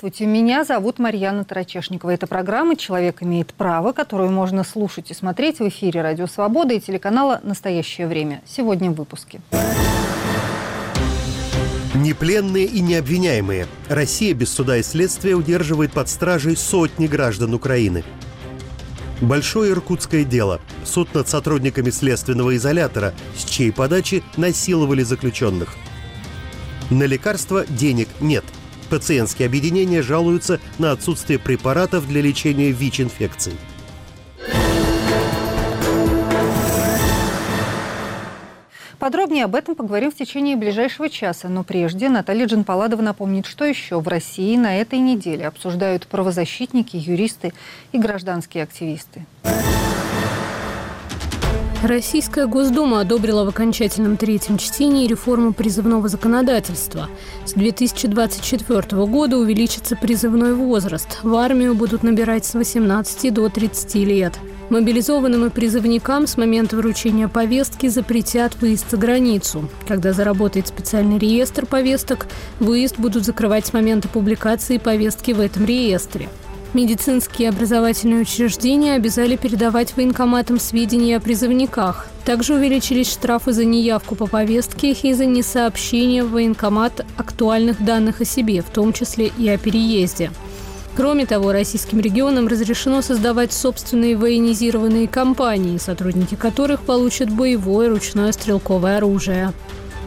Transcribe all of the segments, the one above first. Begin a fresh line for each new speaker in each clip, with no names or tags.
Здравствуйте, меня зовут Марьяна Тарачешникова. Это программа «Человек имеет право», которую можно слушать и смотреть в эфире «Радио Свобода» и телеканала «Настоящее время». Сегодня в выпуске.
Непленные и необвиняемые. Россия без суда и следствия удерживает под стражей сотни граждан Украины. Большое иркутское дело. Суд над сотрудниками следственного изолятора, с чьей подачи насиловали заключенных. На лекарства денег нет. Пациентские объединения жалуются на отсутствие препаратов для лечения ВИЧ-инфекций.
Подробнее об этом поговорим в течение ближайшего часа. Но прежде Наталья Джанпаладова напомнит, что еще в России на этой неделе обсуждают правозащитники, юристы и гражданские активисты.
Российская Госдума одобрила в окончательном третьем чтении реформу призывного законодательства. С 2024 года увеличится призывной возраст. В армию будут набирать с 18 до 30 лет. Мобилизованным и призывникам с момента вручения повестки запретят выезд за границу. Когда заработает специальный реестр повесток, выезд будут закрывать с момента публикации повестки в этом реестре. Медицинские образовательные учреждения обязали передавать военкоматам сведения о призывниках. Также увеличились штрафы за неявку по повестке и за несообщение в военкомат актуальных данных о себе, в том числе и о переезде. Кроме того, российским регионам разрешено создавать собственные военизированные компании, сотрудники которых получат боевое ручное стрелковое оружие.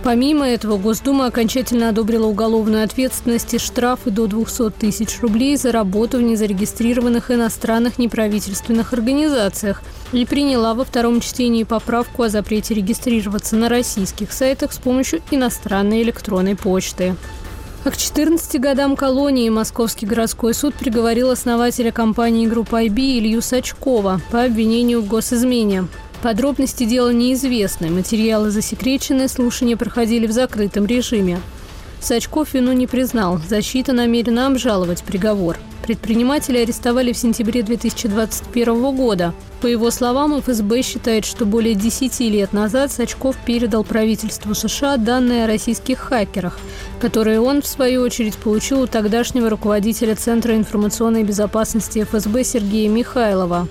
Помимо этого, Госдума окончательно одобрила уголовную ответственность и штрафы до 200 тысяч рублей за работу в незарегистрированных иностранных неправительственных организациях и приняла во втором чтении поправку о запрете регистрироваться на российских сайтах с помощью иностранной электронной почты. А к 14 годам колонии Московский городской суд приговорил основателя компании «Группа IB» Илью Сачкова по обвинению в госизмене. Подробности дела неизвестны. Материалы засекречены, слушания проходили в закрытом режиме. Сачков вину не признал. Защита намерена обжаловать приговор. Предпринимателя арестовали в сентябре 2021 года. По его словам, ФСБ считает, что более 10 лет назад Сачков передал правительству США данные о российских хакерах, которые он, в свою очередь, получил у тогдашнего руководителя Центра информационной безопасности ФСБ Сергея Михайлова.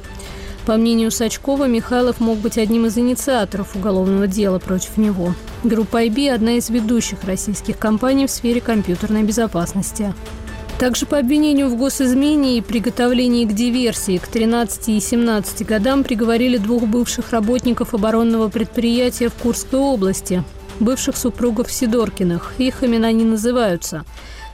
По мнению Сачкова, Михайлов мог быть одним из инициаторов уголовного дела против него. Группа IB – одна из ведущих российских компаний в сфере компьютерной безопасности. Также по обвинению в госизмене и приготовлении к диверсии к 13 и 17 годам приговорили двух бывших работников оборонного предприятия в Курской области, бывших супругов Сидоркиных. Их имена не называются.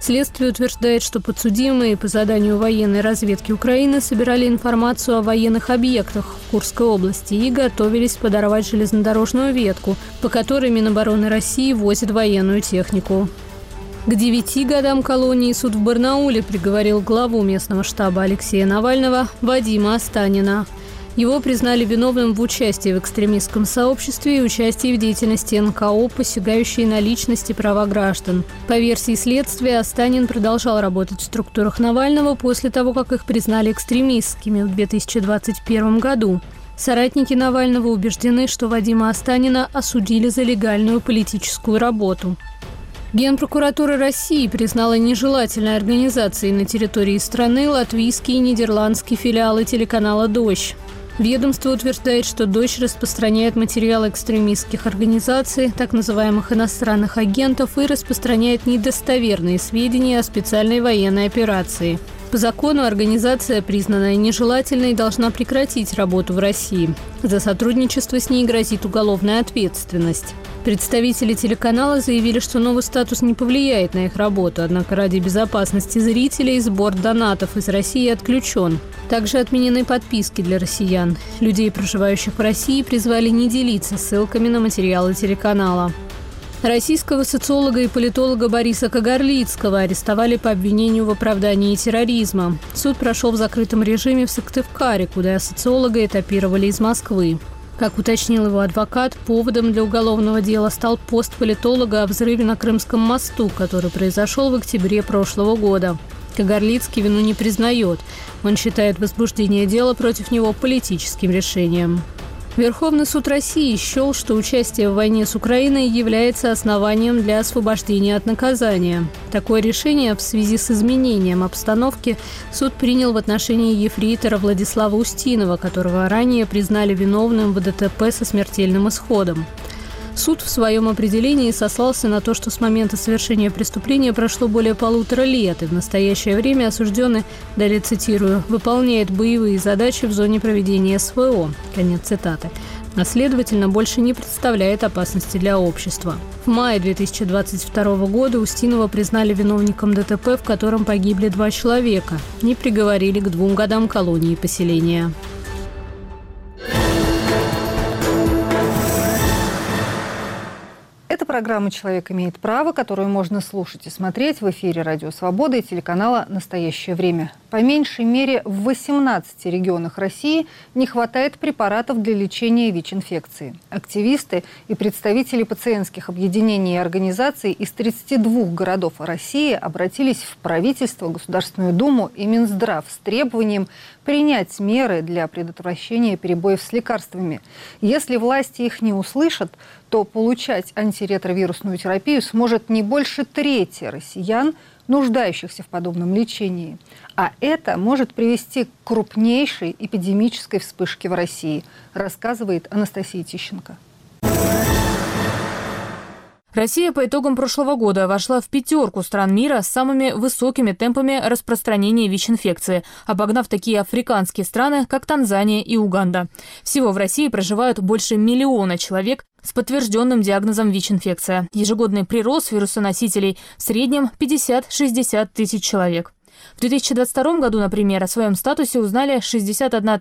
Следствие утверждает, что подсудимые по заданию военной разведки Украины собирали информацию о военных объектах в Курской области и готовились подорвать железнодорожную ветку, по которой Минобороны России возит военную технику. К девяти годам колонии суд в Барнауле приговорил главу местного штаба Алексея Навального Вадима Останина. Его признали виновным в участии в экстремистском сообществе и участии в деятельности НКО, посягающей на личности права граждан. По версии следствия, Останин продолжал работать в структурах Навального после того, как их признали экстремистскими в 2021 году. Соратники Навального убеждены, что Вадима Останина осудили за легальную политическую работу. Генпрокуратура России признала нежелательной организацией на территории страны латвийские и нидерландские филиалы телеканала «Дождь». Ведомство утверждает, что «Дождь» распространяет материалы экстремистских организаций, так называемых иностранных агентов, и распространяет недостоверные сведения о специальной военной операции. По закону организация, признанная нежелательной, должна прекратить работу в России. За сотрудничество с ней грозит уголовная ответственность. Представители телеканала заявили, что новый статус не повлияет на их работу, однако ради безопасности зрителей сбор донатов из России отключен. Также отменены подписки для россиян. Людей, проживающих в России, призвали не делиться ссылками на материалы телеканала. Российского социолога и политолога Бориса Кагарлицкого арестовали по обвинению в оправдании терроризма. Суд прошел в закрытом режиме в Сыктывкаре, куда социолога этапировали из Москвы. Как уточнил его адвокат, поводом для уголовного дела стал пост политолога о взрыве на Крымском мосту, который произошел в октябре прошлого года. Кагарлицкий вину не признает. Он считает возбуждение дела против него политическим решением. Верховный суд России счел, что участие в войне с Украиной является основанием для освобождения от наказания. Такое решение в связи с изменением обстановки суд принял в отношении ефрейтора Владислава Устинова, которого ранее признали виновным в ДТП со смертельным исходом. Суд в своем определении сослался на то, что с момента совершения преступления прошло более полутора лет, и в настоящее время осужденный, далее цитирую, «выполняет боевые задачи в зоне проведения СВО». Конец цитаты а следовательно больше не представляет опасности для общества. В мае 2022 года Устинова признали виновником ДТП, в котором погибли два человека. Не приговорили к двум годам колонии поселения.
Программа «Человек имеет право», которую можно слушать и смотреть в эфире «Радио Свобода» и телеканала «Настоящее время». По меньшей мере в 18 регионах России не хватает препаратов для лечения ВИЧ-инфекции. Активисты и представители пациентских объединений и организаций из 32 городов России обратились в правительство, Государственную Думу и Минздрав с требованием принять меры для предотвращения перебоев с лекарствами. Если власти их не услышат, то получать антиретровирусную терапию сможет не больше трети россиян, нуждающихся в подобном лечении. А это может привести к крупнейшей эпидемической вспышке в России, рассказывает Анастасия Тищенко.
Россия по итогам прошлого года вошла в пятерку стран мира с самыми высокими темпами распространения ВИЧ-инфекции, обогнав такие африканские страны, как Танзания и Уганда. Всего в России проживают больше миллиона человек с подтвержденным диагнозом ВИЧ-инфекция. Ежегодный прирост вирусоносителей в среднем 50-60 тысяч человек. В 2022 году, например, о своем статусе узнали 61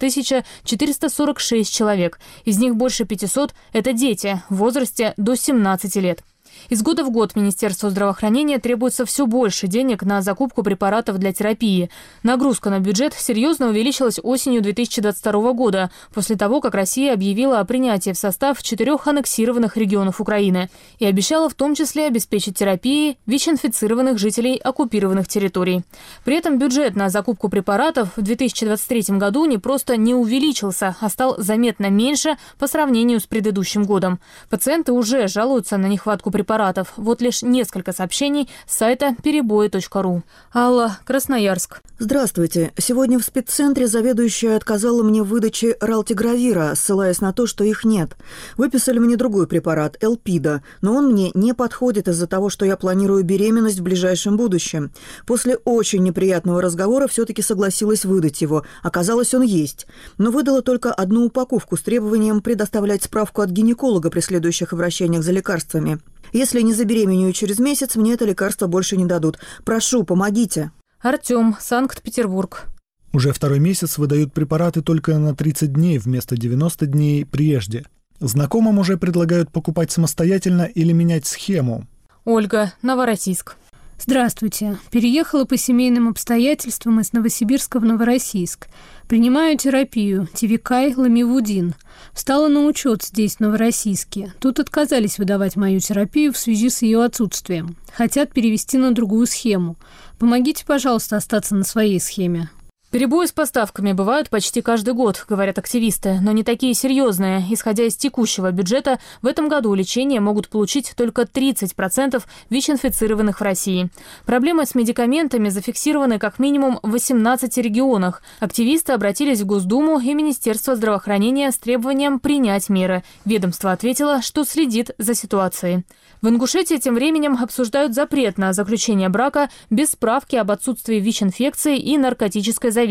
446 человек. Из них больше 500 – это дети в возрасте до 17 лет. Из года в год Министерству здравоохранения требуется все больше денег на закупку препаратов для терапии. Нагрузка на бюджет серьезно увеличилась осенью 2022 года, после того, как Россия объявила о принятии в состав четырех аннексированных регионов Украины и обещала в том числе обеспечить терапией ВИЧ-инфицированных жителей оккупированных территорий. При этом бюджет на закупку препаратов в 2023 году не просто не увеличился, а стал заметно меньше по сравнению с предыдущим годом. Пациенты уже жалуются на нехватку препаратов препаратов. Вот лишь несколько сообщений с сайта перебои.ру. Алла, Красноярск.
Здравствуйте. Сегодня в спеццентре заведующая отказала мне в выдаче ралтигравира, ссылаясь на то, что их нет. Выписали мне другой препарат, Элпида, но он мне не подходит из-за того, что я планирую беременность в ближайшем будущем. После очень неприятного разговора все-таки согласилась выдать его. Оказалось, он есть. Но выдала только одну упаковку с требованием предоставлять справку от гинеколога при следующих обращениях за лекарствами. Если не забеременею через месяц, мне это лекарство больше не дадут. Прошу, помогите.
Артем, Санкт-Петербург.
Уже второй месяц выдают препараты только на 30 дней вместо 90 дней прежде. Знакомым уже предлагают покупать самостоятельно или менять схему.
Ольга, Новороссийск.
Здравствуйте. Переехала по семейным обстоятельствам из Новосибирска в Новороссийск. Принимаю терапию Тивикай Ламивудин. Встала на учет здесь, в Новороссийске. Тут отказались выдавать мою терапию в связи с ее отсутствием. Хотят перевести на другую схему. Помогите, пожалуйста, остаться на своей схеме.
Перебои с поставками бывают почти каждый год, говорят активисты, но не такие серьезные. Исходя из текущего бюджета, в этом году лечение могут получить только 30% ВИЧ-инфицированных в России. Проблемы с медикаментами зафиксированы как минимум в 18 регионах. Активисты обратились в Госдуму и Министерство здравоохранения с требованием принять меры. Ведомство ответило, что следит за ситуацией. В Ингушетии тем временем обсуждают запрет на заключение брака без справки об отсутствии ВИЧ-инфекции и наркотической зависимости.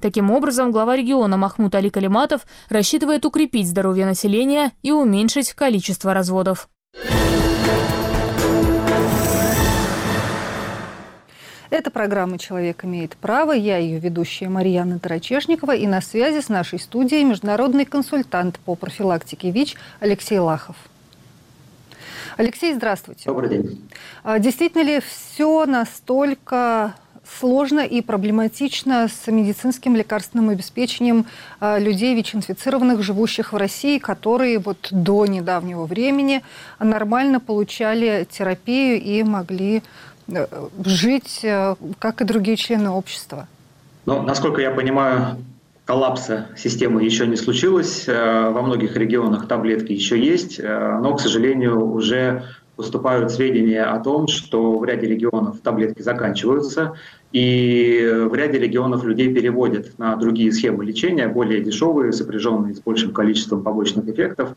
Таким образом, глава региона Махмуд Али Калиматов рассчитывает укрепить здоровье населения и уменьшить количество разводов.
Это программа «Человек имеет право». Я ее ведущая Марьяна Тарачешникова. И на связи с нашей студией международный консультант по профилактике ВИЧ Алексей Лахов. Алексей, здравствуйте.
Добрый день.
А, действительно ли все настолько сложно и проблематично с медицинским лекарственным обеспечением а, людей ВИЧ-инфицированных, живущих в России, которые вот до недавнего времени нормально получали терапию и могли э, жить, э, как и другие члены общества?
Ну, насколько я понимаю, коллапса системы еще не случилось. Во многих регионах таблетки еще есть, но, к сожалению, уже поступают сведения о том, что в ряде регионов таблетки заканчиваются, и в ряде регионов людей переводят на другие схемы лечения, более дешевые, сопряженные с большим количеством побочных эффектов.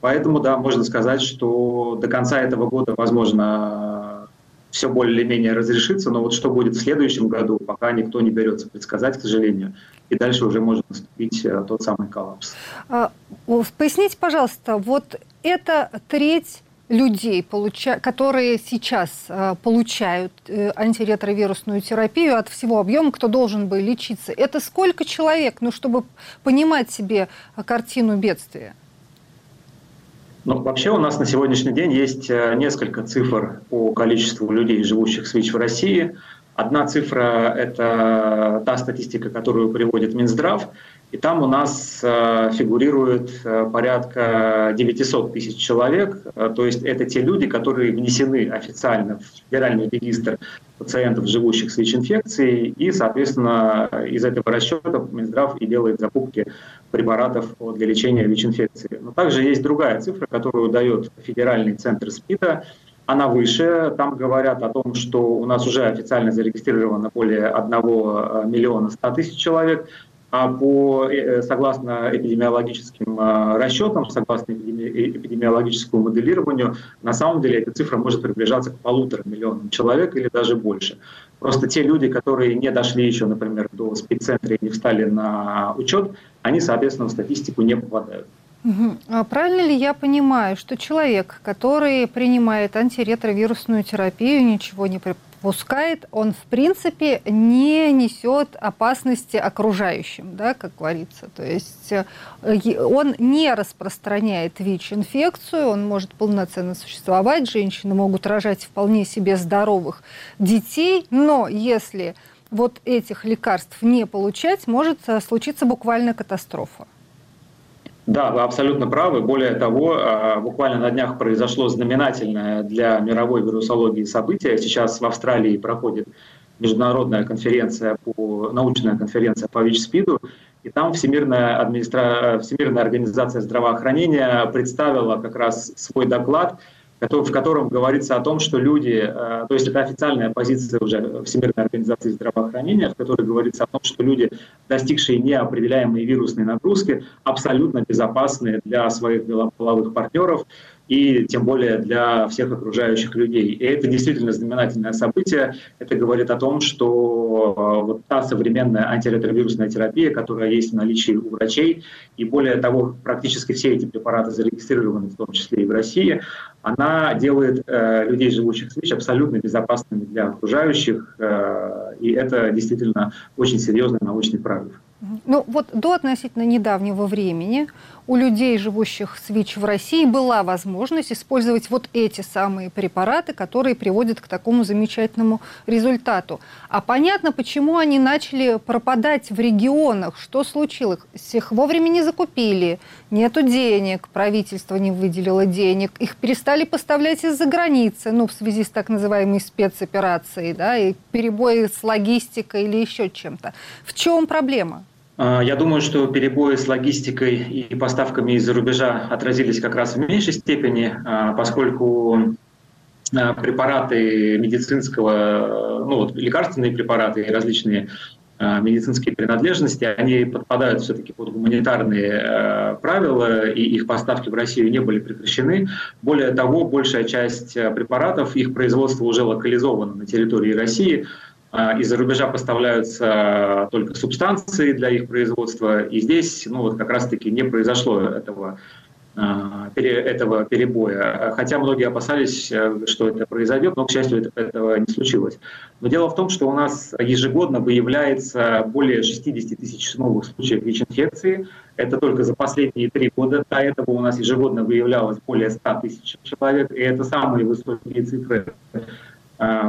Поэтому, да, можно сказать, что до конца этого года, возможно, все более-менее разрешится, но вот что будет в следующем году, пока никто не берется предсказать, к сожалению. И дальше уже может наступить э, тот самый коллапс.
А, поясните, пожалуйста, вот это треть людей, которые сейчас э, получают э, антиретровирусную терапию от всего объема, кто должен бы лечиться, это сколько человек, ну, чтобы понимать себе картину бедствия?
Ну, вообще у нас на сегодняшний день есть э, несколько цифр по количеству людей, живущих с ВИЧ в России. Одна цифра – это та статистика, которую приводит Минздрав, и там у нас э, фигурирует э, порядка 900 тысяч человек, то есть это те люди, которые внесены официально в федеральный регистр пациентов, живущих с ВИЧ-инфекцией, и, соответственно, из этого расчета Минздрав и делает закупки препаратов для лечения ВИЧ-инфекции. Но также есть другая цифра, которую дает Федеральный центр СПИДа, она выше. Там говорят о том, что у нас уже официально зарегистрировано более 1 э, миллиона 100 тысяч человек, а по, э, согласно эпидемиологическим э, расчетам, согласно эпидемиологическому моделированию, на самом деле эта цифра может приближаться к полутора миллионам человек или даже больше. Просто те люди, которые не дошли еще, например, до спеццентра и не встали на учет, они, соответственно, в статистику не попадают.
Угу. правильно ли я понимаю, что человек, который принимает антиретровирусную терапию, ничего не пускает, он в принципе не несет опасности окружающим, да, как говорится. То есть э, он не распространяет ВИЧ-инфекцию, он может полноценно существовать, женщины могут рожать вполне себе здоровых детей, но если вот этих лекарств не получать, может э, случиться буквально катастрофа.
Да, вы абсолютно правы. Более того, а, буквально на днях произошло знаменательное для мировой вирусологии событие. Сейчас в Австралии проходит международная конференция, по, научная конференция по ВИЧ-СПИДу, и там Всемирная, администра... Всемирная организация здравоохранения представила как раз свой доклад – в котором говорится о том, что люди, э, то есть это официальная позиция уже Всемирной организации здравоохранения, в которой говорится о том, что люди, достигшие неопределяемой вирусной нагрузки, абсолютно безопасны для своих половых партнеров, и тем более для всех окружающих людей. И это действительно знаменательное событие. Это говорит о том, что э, вот та современная антиретровирусная терапия, которая есть в наличии у врачей, и более того, практически все эти препараты зарегистрированы, в том числе и в России, она делает э, людей, живущих с ВИЧ, абсолютно безопасными для окружающих. Э, и это действительно очень серьезный научный прорыв.
Ну вот до относительно недавнего времени у людей, живущих с ВИЧ в России, была возможность использовать вот эти самые препараты, которые приводят к такому замечательному результату. А понятно, почему они начали пропадать в регионах, что случилось. Их вовремя не закупили, нету денег, правительство не выделило денег, их перестали поставлять из-за границы, ну, в связи с так называемой спецоперацией, да, и перебои с логистикой или еще чем-то. В чем проблема?
А, я думаю, что перебои с логистикой и поставками из-за рубежа отразились как раз в меньшей степени, а, поскольку а, препараты медицинского, ну вот лекарственные препараты и различные медицинские принадлежности, они подпадают все-таки под гуманитарные правила, и их поставки в Россию не были прекращены. Более того, большая часть препаратов, их производство уже локализовано на территории России, из-за рубежа поставляются только субстанции для их производства, и здесь ну, вот как раз-таки не произошло этого, а, этого перебоя. Хотя многие опасались, э, что это произойдет, но, к счастью, этого не случилось. Но дело в том, что у нас ежегодно выявляется более 60 тысяч новых случаев ВИЧ-инфекции. Это только за последние три года. До этого у нас ежегодно выявлялось более 100 тысяч человек, и это самые высокие цифры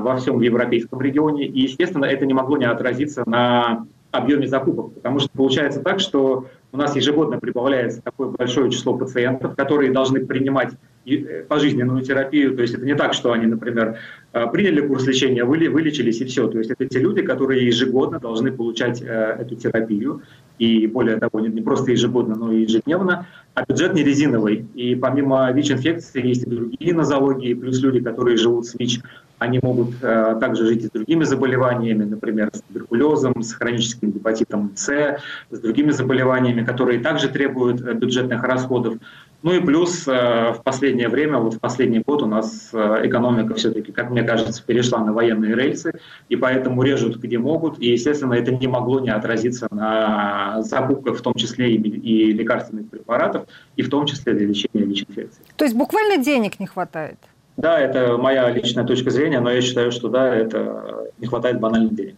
во всем европейском регионе. И, естественно, это не могло не отразиться на объеме закупок, потому что получается так, что у нас ежегодно прибавляется такое большое число пациентов, которые должны принимать э, пожизненную терапию. То есть это не так, что они, например, э, приняли курс лечения, вылечились и все. То есть это те люди, которые ежегодно должны получать эту терапию. И более того, не просто ежегодно, но и ежедневно. А бюджет не резиновый. И помимо ВИЧ-инфекции есть и другие нозологии, плюс люди, которые живут с ВИЧ, они могут э, также жить и с другими заболеваниями, например, с туберкулезом, с хроническим гепатитом С, с другими заболеваниями, которые также требуют э, бюджетных расходов. Ну и плюс э, в последнее время, вот в последний год у нас э, экономика все-таки, как мне кажется, перешла на военные рельсы, и поэтому режут где могут, и, естественно, это не могло не отразиться на закупках, в том числе и, и лекарственных препаратов, и в том числе для лечения ВИЧ-инфекции.
То есть буквально денег не хватает?
Да, это моя личная точка зрения, но я считаю, что да, это не хватает банальных денег.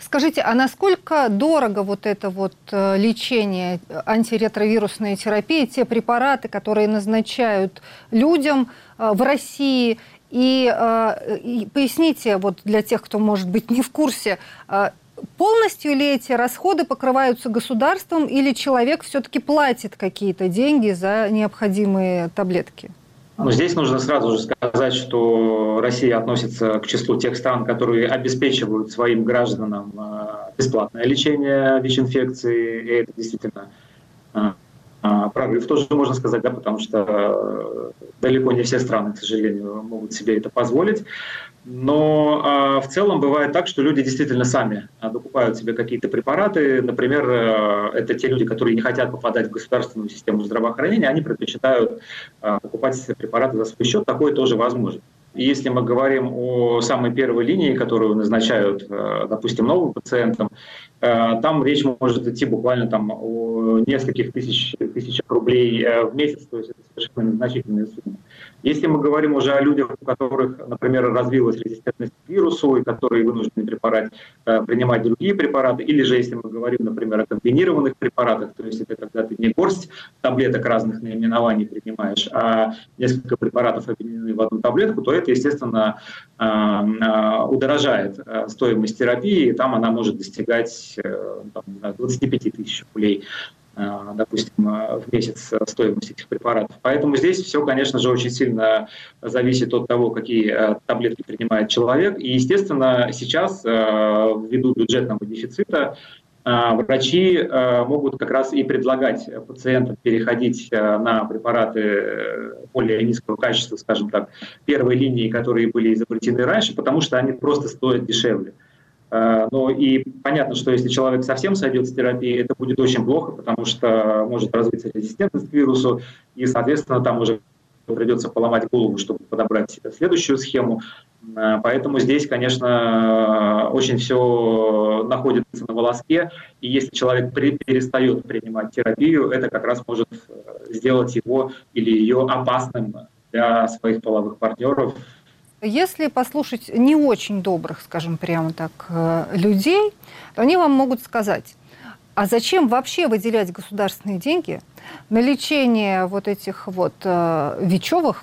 Скажите, а насколько дорого вот это вот э, лечение, антиретровирусная терапия, те препараты, которые назначают людям э, в России? И, э, и поясните вот для тех, кто, может быть, не в курсе, полностью ли эти расходы покрываются государством или человек все-таки платит какие-то деньги за необходимые таблетки?
Но здесь нужно сразу же сказать, что Россия относится к числу тех стран, которые обеспечивают своим гражданам э, бесплатное лечение ВИЧ-инфекции, и это действительно э, э, прорыв тоже можно сказать, да, потому что далеко не все страны, к сожалению, могут себе это позволить. Но э, в целом бывает так, что люди действительно сами а, докупают себе какие-то препараты. Например, э, это те люди, которые не хотят попадать в государственную систему здравоохранения, они предпочитают э, покупать препараты за свой счет. Такое тоже возможно. И если мы говорим о самой первой линии, которую назначают, э, допустим, новым пациентам, э, там речь может идти буквально там о нескольких тысяч, тысячах рублей э, в месяц, то есть это совершенно незначительные суммы. Если мы говорим уже о людях, у которых, например, развилась резистентность к вирусу, и которые вынуждены препарат, э, принимать другие препараты, или же если мы говорим, например, о комбинированных препаратах, то есть это когда ты не горсть таблеток разных наименований принимаешь, а несколько препаратов объединены в одну таблетку, то это, естественно, э, э, удорожает стоимость терапии, и там она может достигать там, 25 тысяч рублей допустим, э, в месяц стоимость этих препаратов. Поэтому здесь все, конечно же, очень сильно зависит от того, какие э, таблетки принимает человек. И, естественно, сейчас, ввиду бюджетного дефицита, врачи могут как раз и предлагать пациентам переходить на препараты более низкого качества, скажем так, первой линии, которые были изобретены раньше, потому что они просто стоят дешевле. Э, ну и понятно, что если человек совсем сойдет с терапии, это будет очень плохо, потому что может развиться резистентность к вирусу, и, соответственно, там уже придется поломать голову, чтобы подобрать следующую схему. Э, поэтому здесь, конечно, очень все находится на волоске, и если человек перестает принимать терапию, это как раз может э, сделать его или ее опасным для своих половых партнеров
если послушать не очень добрых, скажем прямо так, э, людей, то они вам могут сказать, а зачем вообще выделять государственные деньги на лечение вот этих вот э,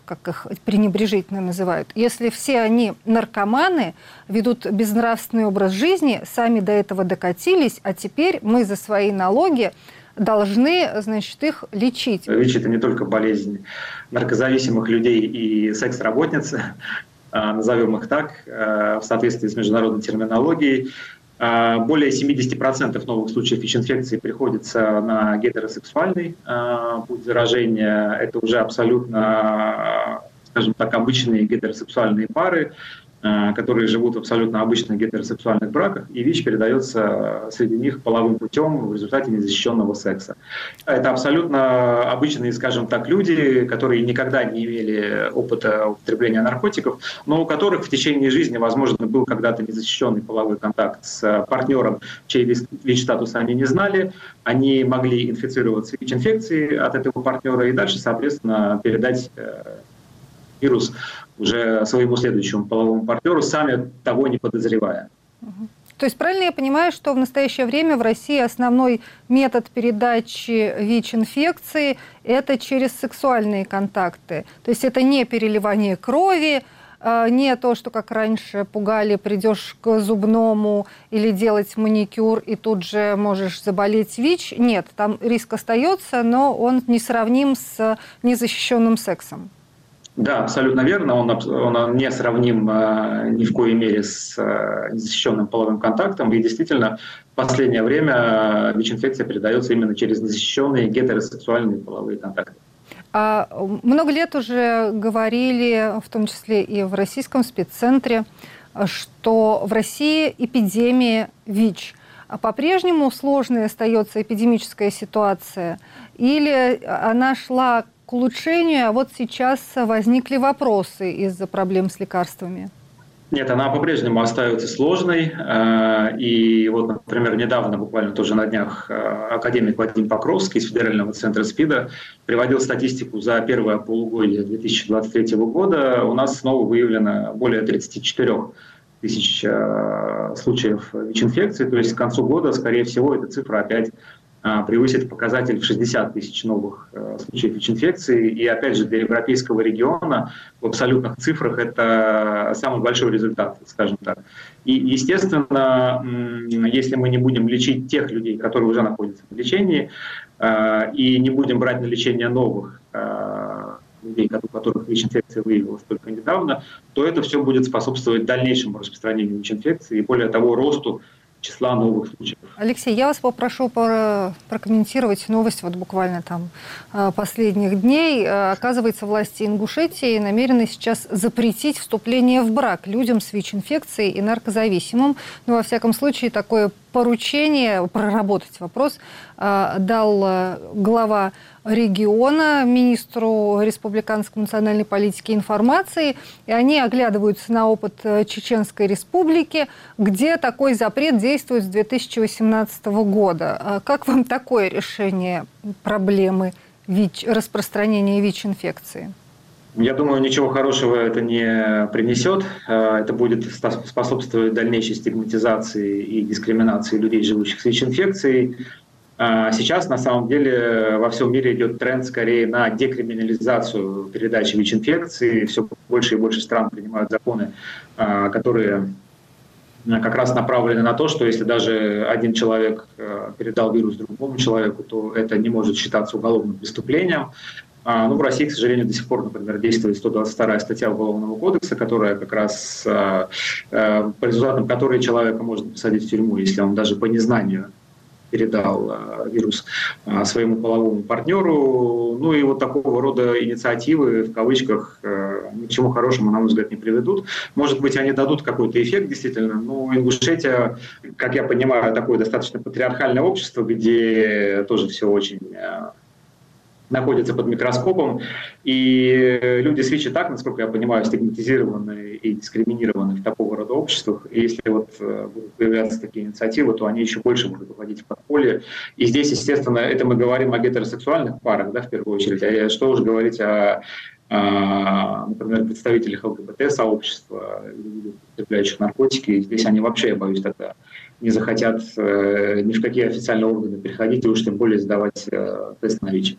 как их пренебрежительно называют, если все они наркоманы, ведут безнравственный образ жизни, сами до этого докатились, а теперь мы за свои налоги должны, значит, их лечить.
ВИЧ – это не только болезнь наркозависимых людей и секс-работниц, назовем их так, э, в соответствии с международной терминологией. Э, более 70% новых случаев ВИЧ-инфекции приходится на гетеросексуальный путь заражения. Это уже абсолютно, скажем так, обычные гетеросексуальные пары. Э, которые живут в абсолютно обычных гетеросексуальных браках, и ВИЧ передается среди них половым путем в результате незащищенного секса. Это абсолютно обычные, скажем так, люди, которые никогда не имели опыта употребления наркотиков, но у которых в течение жизни, возможно, был когда-то незащищенный половой контакт с партнером, чей ВИЧ-статус они не знали, они могли инфицироваться ВИЧ-инфекцией от этого партнера и дальше, соответственно, передать э, вирус уже своему следующему половому партнеру, сами того не подозревая.
То есть правильно я понимаю, что в настоящее время в России основной метод передачи ВИЧ-инфекции – это через сексуальные контакты? То есть это не переливание крови, а, не то, что как раньше пугали, придешь к зубному или делать маникюр, и тут же можешь заболеть ВИЧ. Нет, там риск остается, но он несравним с незащищенным сексом.
Да, абсолютно верно. Он, он не сравним э, ни в коей мере с э, незащищенным половым контактом. И действительно, в последнее время ВИЧ-инфекция передается именно через незащищенные гетеросексуальные половые контакты.
А много лет уже говорили, в том числе и в российском спеццентре, что в России эпидемия ВИЧ. А по-прежнему сложной остается эпидемическая ситуация? Или она шла к улучшению, а вот сейчас возникли вопросы из-за проблем с лекарствами?
Нет, она по-прежнему остается сложной. Э, и вот, например, недавно, буквально тоже на днях, э, академик Вадим Покровский из Федерального центра СПИДа приводил статистику за первое полугодие 2023 года. У нас снова выявлено более 34 тысяч э, случаев ВИЧ-инфекции. То есть к концу года, скорее всего, эта цифра опять а, превысит показатель в 60 тысяч новых э, случаев ВИЧ-инфекции. И опять же, для европейского региона в абсолютных цифрах это самый большой результат, скажем так. И, естественно, если мы не будем лечить тех людей, которые уже находятся в лечении, э, и не будем брать на лечение новых э, людей, у которых ВИЧ-инфекция выявилась только недавно, то это все будет способствовать дальнейшему распространению ВИЧ-инфекции и, более того, росту числа новых случаев.
Алексей, я вас попрошу прокомментировать новость вот буквально там э, последних дней. Э, оказывается, власти Ингушетии намерены сейчас запретить вступление в брак людям с ВИЧ-инфекцией и наркозависимым. Ну, во всяком случае, такое поручение проработать вопрос э, дал глава региона, министру республиканской национальной политики и информации, и они оглядываются на опыт э, Чеченской республики, где такой запрет действует с 2018 года. А как вам такое решение проблемы ВИЧ, распространения ВИЧ-инфекции?
Я думаю, ничего хорошего это не принесет. Э, это будет способствовать дальнейшей стигматизации и дискриминации людей, живущих с ВИЧ-инфекцией. А сейчас, на самом деле, во всем мире идет тренд скорее на декриминализацию передачи ВИЧ-инфекции. Все больше и больше стран принимают законы, а, которые а, как раз направлены на то, что если даже один человек передал вирус другому человеку, то это не может считаться уголовным преступлением. Ну, в России, к сожалению, до сих пор, например, действует 122 статья Уголовного кодекса, которая как раз по результатам которой человека можно посадить в тюрьму, если он даже по незнанию передал э, вирус э, своему половому партнеру. Ну и вот такого рода инициативы, в кавычках, э, ни к чему хорошему, на мой взгляд, не приведут. Может быть, они дадут какой-то эффект, действительно, но Ингушетия, как я понимаю, такое достаточно патриархальное общество, где тоже все очень находятся под микроскопом. И люди с ВИЧ и так, насколько я понимаю, стигматизированы и дискриминированы в такого рода обществах. И если вот э, будут появляться такие инициативы, то они еще больше будут выходить в подполье. И здесь, естественно, это мы говорим о гетеросексуальных парах, да, в первую очередь. А что уже говорить о например, представителях ЛГБТ-сообщества, употребляющих наркотики, здесь они вообще, я боюсь, тогда не захотят э, ни в какие официальные органы приходить и уж тем более сдавать э, тест на ВИЧ.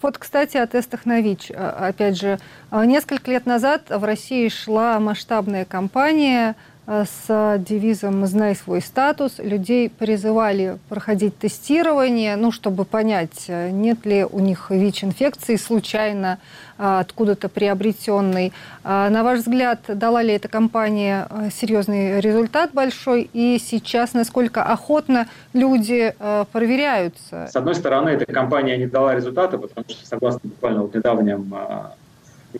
Вот, кстати, о тестах на ВИЧ. А, опять же, а, несколько лет назад в России шла масштабная кампания с девизом «Знай свой статус». Людей призывали проходить тестирование, ну, чтобы понять, нет ли у них ВИЧ-инфекции случайно откуда-то приобретенной. На ваш взгляд, дала ли эта кампания серьезный результат большой? И сейчас насколько охотно люди проверяются?
С одной стороны, эта кампания не дала результата, потому что, согласно буквально вот недавним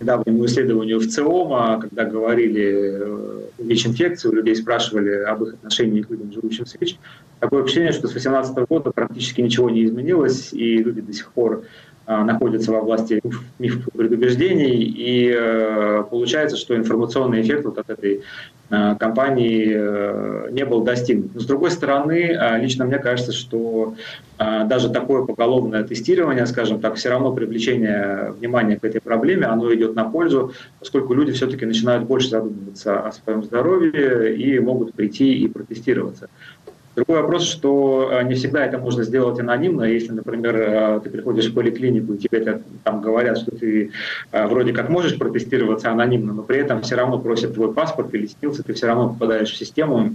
недавнему исследованию в ЦИОМа, когда говорили э, ВИЧ-инфекции, у людей спрашивали об их отношении к людям, живущим с ВИЧ, такое впечатление, что с 2018 года практически ничего не изменилось, и люди до сих пор находятся во власти миф предубеждений, и э, получается, что информационный эффект вот от этой э, компании э, не был достигнут. Но с другой стороны, э, лично мне кажется, что э, даже такое поголовное тестирование, скажем так, все равно привлечение внимания к этой проблеме, оно идет на пользу, поскольку люди все-таки начинают больше задумываться о своем здоровье и могут прийти и протестироваться. Другой вопрос, что э, не всегда это можно сделать анонимно. Если, например, э, ты приходишь в поликлинику и тебе там говорят, что ты э, вроде как можешь протестироваться анонимно, но при этом все равно просят твой паспорт или снился, ты все равно попадаешь в систему,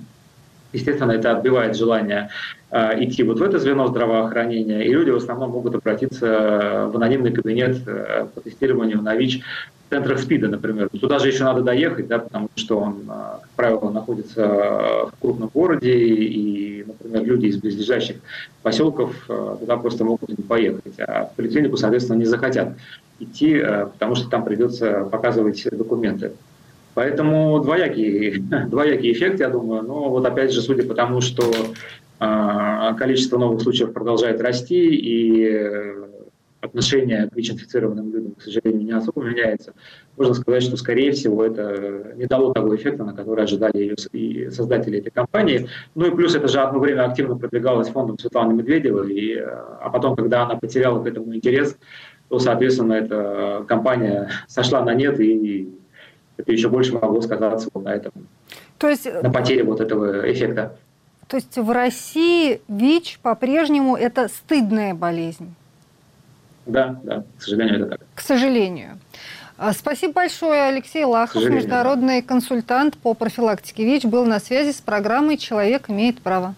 Естественно, это отбивает желание идти вот в это звено здравоохранения, и люди в основном могут обратиться в анонимный кабинет по тестированию на ВИЧ центрах СПИДа, например. Туда же еще надо доехать, да, потому что он, а, как правило, находится в крупном городе, и, например, люди из близлежащих поселков а, туда просто могут не поехать, а в поликлинику, соответственно, не захотят идти, потому что там придется показывать документы. Поэтому двоякий, двоякий эффект, я думаю. Но вот опять же, судя по тому, что количество новых случаев продолжает расти, и отношение к ВИЧ-инфицированным людям, к сожалению, не особо меняется, можно сказать, что, скорее всего, это не дало того эффекта, на который ожидали ее и создатели этой компании. Ну и плюс это же одно время активно продвигалось фондом Светланы Медведевой, и, э, а потом, когда она потеряла к этому интерес, то, соответственно, эта компания сошла на нет, и это еще больше могло сказаться вот на этом, то есть, на потере вот этого эффекта.
То есть в России ВИЧ по-прежнему это стыдная болезнь?
Да, да, к сожалению, это так.
К сожалению. А, спасибо большое. Алексей Лахов, международный консультант по профилактике ВИЧ, был на связи с программой «Человек имеет право».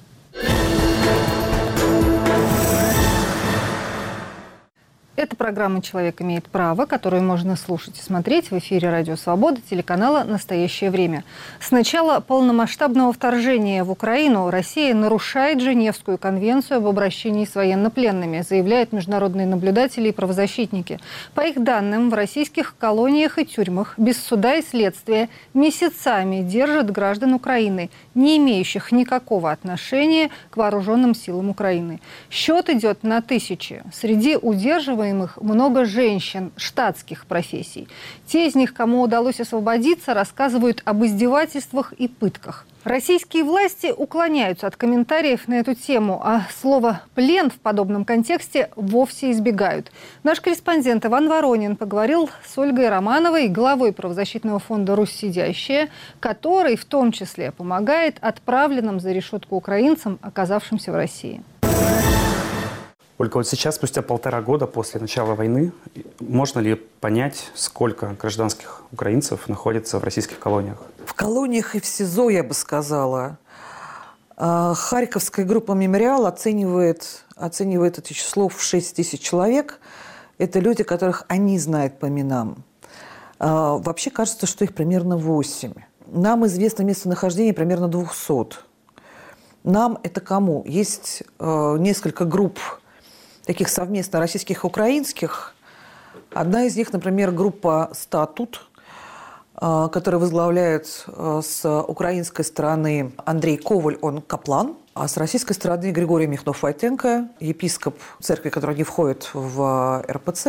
Это программа «Человек имеет право», которую можно слушать и смотреть в эфире «Радио Свобода» телеканала «Настоящее время». С начала полномасштабного вторжения в Украину Россия нарушает Женевскую конвенцию об обращении с военнопленными, заявляют международные наблюдатели и правозащитники. По их данным, в российских колониях и тюрьмах без суда и следствия месяцами держат граждан Украины, не имеющих никакого отношения к вооруженным силам Украины. Счет идет на тысячи. Среди удерживаемых много женщин штатских профессий. Те из них, кому удалось освободиться, рассказывают об издевательствах и пытках. Российские власти уклоняются от комментариев на эту тему, а слово «плен» в подобном контексте вовсе избегают. Наш корреспондент Иван Воронин поговорил с Ольгой Романовой, главой правозащитного фонда «Русь сидящая», который в том числе помогает отправленным за решетку украинцам, оказавшимся в России.
Ольга, вот сейчас, спустя полтора года после начала войны, можно ли понять, сколько гражданских украинцев находится в российских колониях?
В колониях и в СИЗО, я бы сказала. А, Харьковская группа «Мемориал» оценивает, оценивает это число в 6 тысяч человек. Это люди, которых они знают по именам. А, вообще кажется, что их примерно 8. Нам известно местонахождение примерно 200. Нам это кому? Есть э, несколько групп таких совместно российских и украинских. Одна из них, например, группа «Статут», а, которая возглавляет а, с украинской стороны Андрей Коваль, он каплан – а с российской стороны Григорий Михнов-Войтенко, епископ церкви, которая не входит в РПЦ.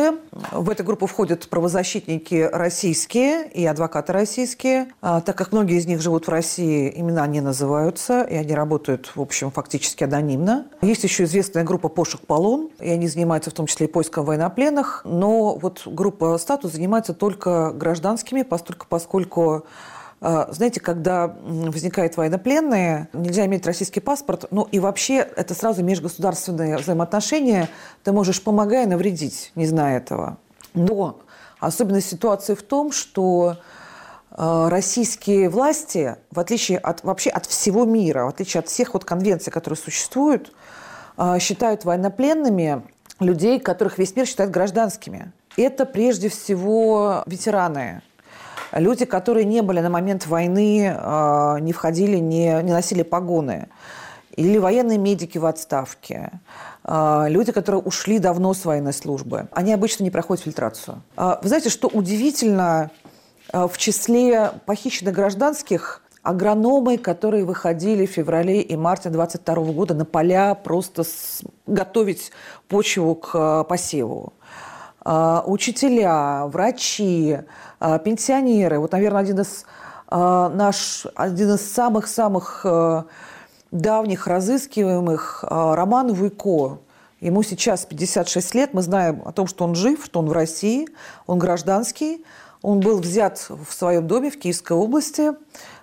В эту группу входят правозащитники российские и адвокаты российские. А, так как многие из них живут в России, имена не называются, и они работают, в общем, фактически анонимно. Есть еще известная группа «Пошек Полон», и они занимаются в том числе и поиском военнопленных. Но вот группа «Статус» занимается только гражданскими, поскольку, знаете, когда возникают военнопленные, нельзя иметь российский паспорт, ну и вообще это сразу межгосударственные взаимоотношения, ты можешь, помогая, навредить, не зная этого. Но особенность ситуации в том, что а, российские власти, в отличие от вообще от всего мира, в отличие от всех вот конвенций, которые существуют, а, считают военнопленными людей, которых весь мир считает гражданскими. Это прежде всего ветераны люди, которые не были на момент войны, а, не входили, не, не носили погоны, или военные медики в отставке, а, люди, которые ушли давно с военной службы, они обычно не проходят фильтрацию. А, вы знаете, что удивительно, в числе похищенных гражданских агрономы, которые выходили в феврале и марте 22 года на поля просто с... готовить почву к посеву. Учителя, врачи, пенсионеры. Вот, наверное, один из а, наш, один из самых-самых э, давних разыскиваемых а, Роман Вуйко. Ему сейчас 56 лет. Мы знаем о том, что он жив, что он в России, он гражданский. Он был взят в своем доме в Киевской области,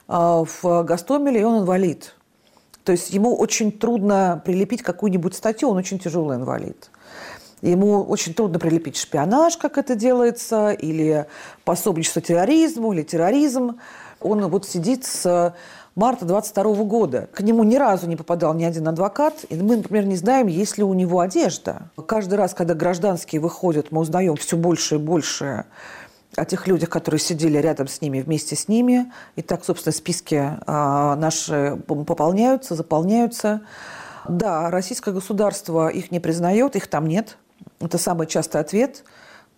в Гастомеле, и он инвалид. То есть ему очень трудно прилепить какую-нибудь статью, он очень тяжелый инвалид. Ему очень трудно прилепить шпионаж, как это делается, или пособничество терроризму, или терроризм. Он вот сидит с марта 22 года. К нему ни разу не попадал ни один адвокат. И мы, например, не знаем, есть ли у него одежда. Каждый раз, когда гражданские выходят, мы узнаем все больше и больше о тех людях, которые сидели рядом с ними, вместе с ними. И так, собственно, списки а, наши пополняются, заполняются. Да, российское государство их не признает, их там нет. Это самый частый ответ.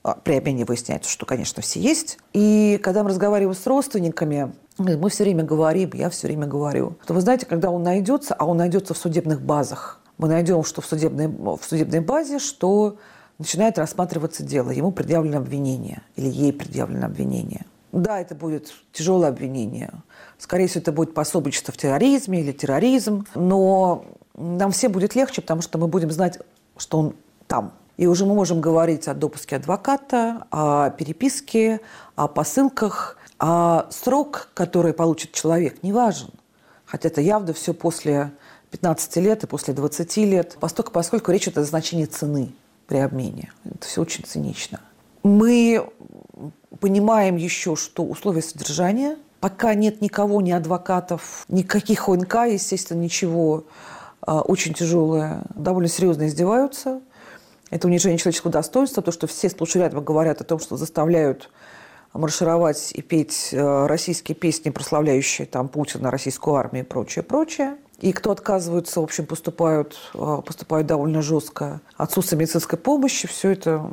А, при обмене выясняется, что, конечно, все есть. И когда мы разговариваем с родственниками, мы все время говорим, я все время говорю, что вы знаете, когда он найдется, а он найдется в судебных базах, мы найдем, что в судебной, в судебной базе, что начинает рассматриваться дело, ему предъявлено обвинение или ей предъявлено обвинение. Да, это будет тяжелое обвинение. Скорее всего, это будет пособничество в терроризме или терроризм. Но нам всем будет легче, потому что мы будем знать, что он там. И уже мы можем говорить о допуске адвоката, о переписке, о посылках. А срок, который получит человек, не важен. Хотя это явно все после 15 лет и после 20 лет, поскольку, поскольку речь идет о значении цены при обмене. Это все очень цинично. Мы понимаем еще, что условия содержания, пока нет никого, ни адвокатов, никаких ОНК, естественно, ничего, а, очень тяжелое, довольно серьезно издеваются. Это унижение человеческого достоинства, то, что все сплошь говорят о том, что заставляют маршировать и петь э, российские песни, прославляющие там Путина, российскую армию и прочее, прочее. И кто отказываются, в общем, поступают, э, поступают довольно жестко. Отсутствие медицинской помощи, все это,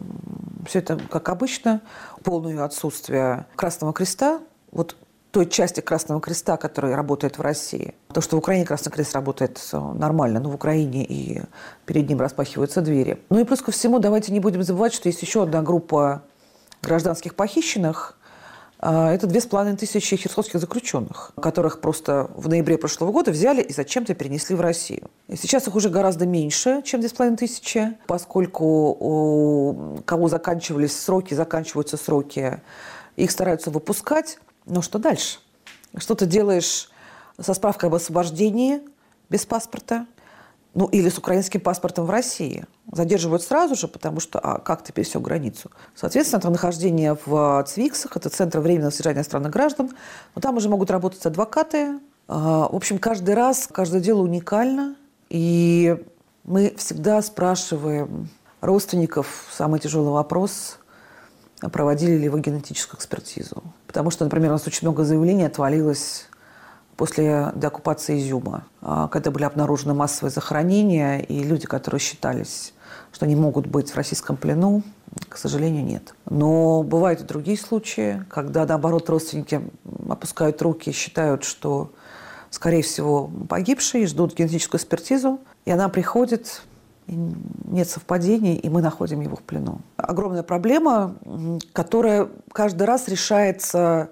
все это, как обычно, полное отсутствие Красного Креста. Вот той части Красного Креста, которая работает в России. То, что в Украине Красный Крест работает нормально, но в Украине и перед ним распахиваются двери. Ну и плюс ко всему, давайте не будем забывать, что есть еще одна группа гражданских похищенных, а, это две с половиной тысячи херсонских заключенных, которых просто в ноябре прошлого года взяли и зачем-то перенесли в Россию. И сейчас их уже гораздо меньше, чем две с половиной тысячи, поскольку у кого заканчивались сроки, заканчиваются сроки, их стараются выпускать. Но что дальше? Что ты делаешь со справкой об освобождении без паспорта? ну или с украинским паспортом в России. Задерживают сразу же, потому что а как ты пересек границу? Соответственно, это нахождение в ЦВИКСах, это Центр временного содержания иностранных граждан, но там уже могут работать адвокаты. А, в общем, каждый раз, каждое дело уникально, и мы всегда спрашиваем родственников самый тяжелый вопрос, проводили ли вы генетическую экспертизу. Потому что, например, у нас очень много заявлений отвалилось после деоккупации Изюма, а, когда были обнаружены массовые захоронения, и люди, которые считались, что они могут быть в российском плену, к сожалению, нет. Но бывают и другие случаи, когда, наоборот, родственники опускают руки и считают, что, скорее всего, погибшие, ждут генетическую экспертизу, и она приходит, нет совпадений, и мы находим его в плену. Огромная проблема, которая каждый раз решается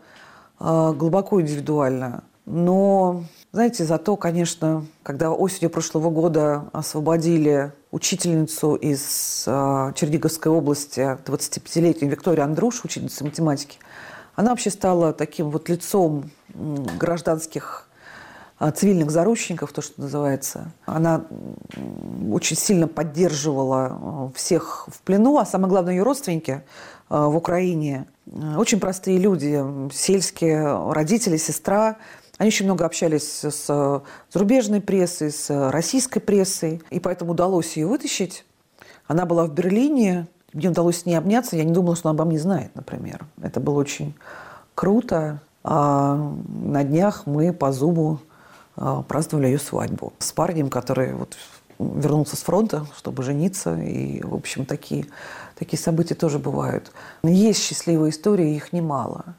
а, глубоко индивидуально. Но, знаете, зато, конечно, когда осенью прошлого года освободили учительницу из э, Черниговской области, 25-летнюю Викторию Андруш, учительницу математики, она вообще стала таким вот лицом гражданских цивильных заручников, то, что называется. Она очень сильно поддерживала всех в плену, а самое главное, ее родственники в Украине. Очень простые люди, сельские, родители, сестра – они очень много общались с зарубежной прессой, с российской прессой, и поэтому удалось ее вытащить. Она была в Берлине, мне удалось с ней обняться. Я не думала, что она обо мне знает, например. Это было очень круто. А на днях мы по Зуму а, праздновали ее свадьбу с парнем, который вот вернулся с фронта, чтобы жениться. И, в общем, такие, такие события тоже бывают. Есть счастливые истории, их немало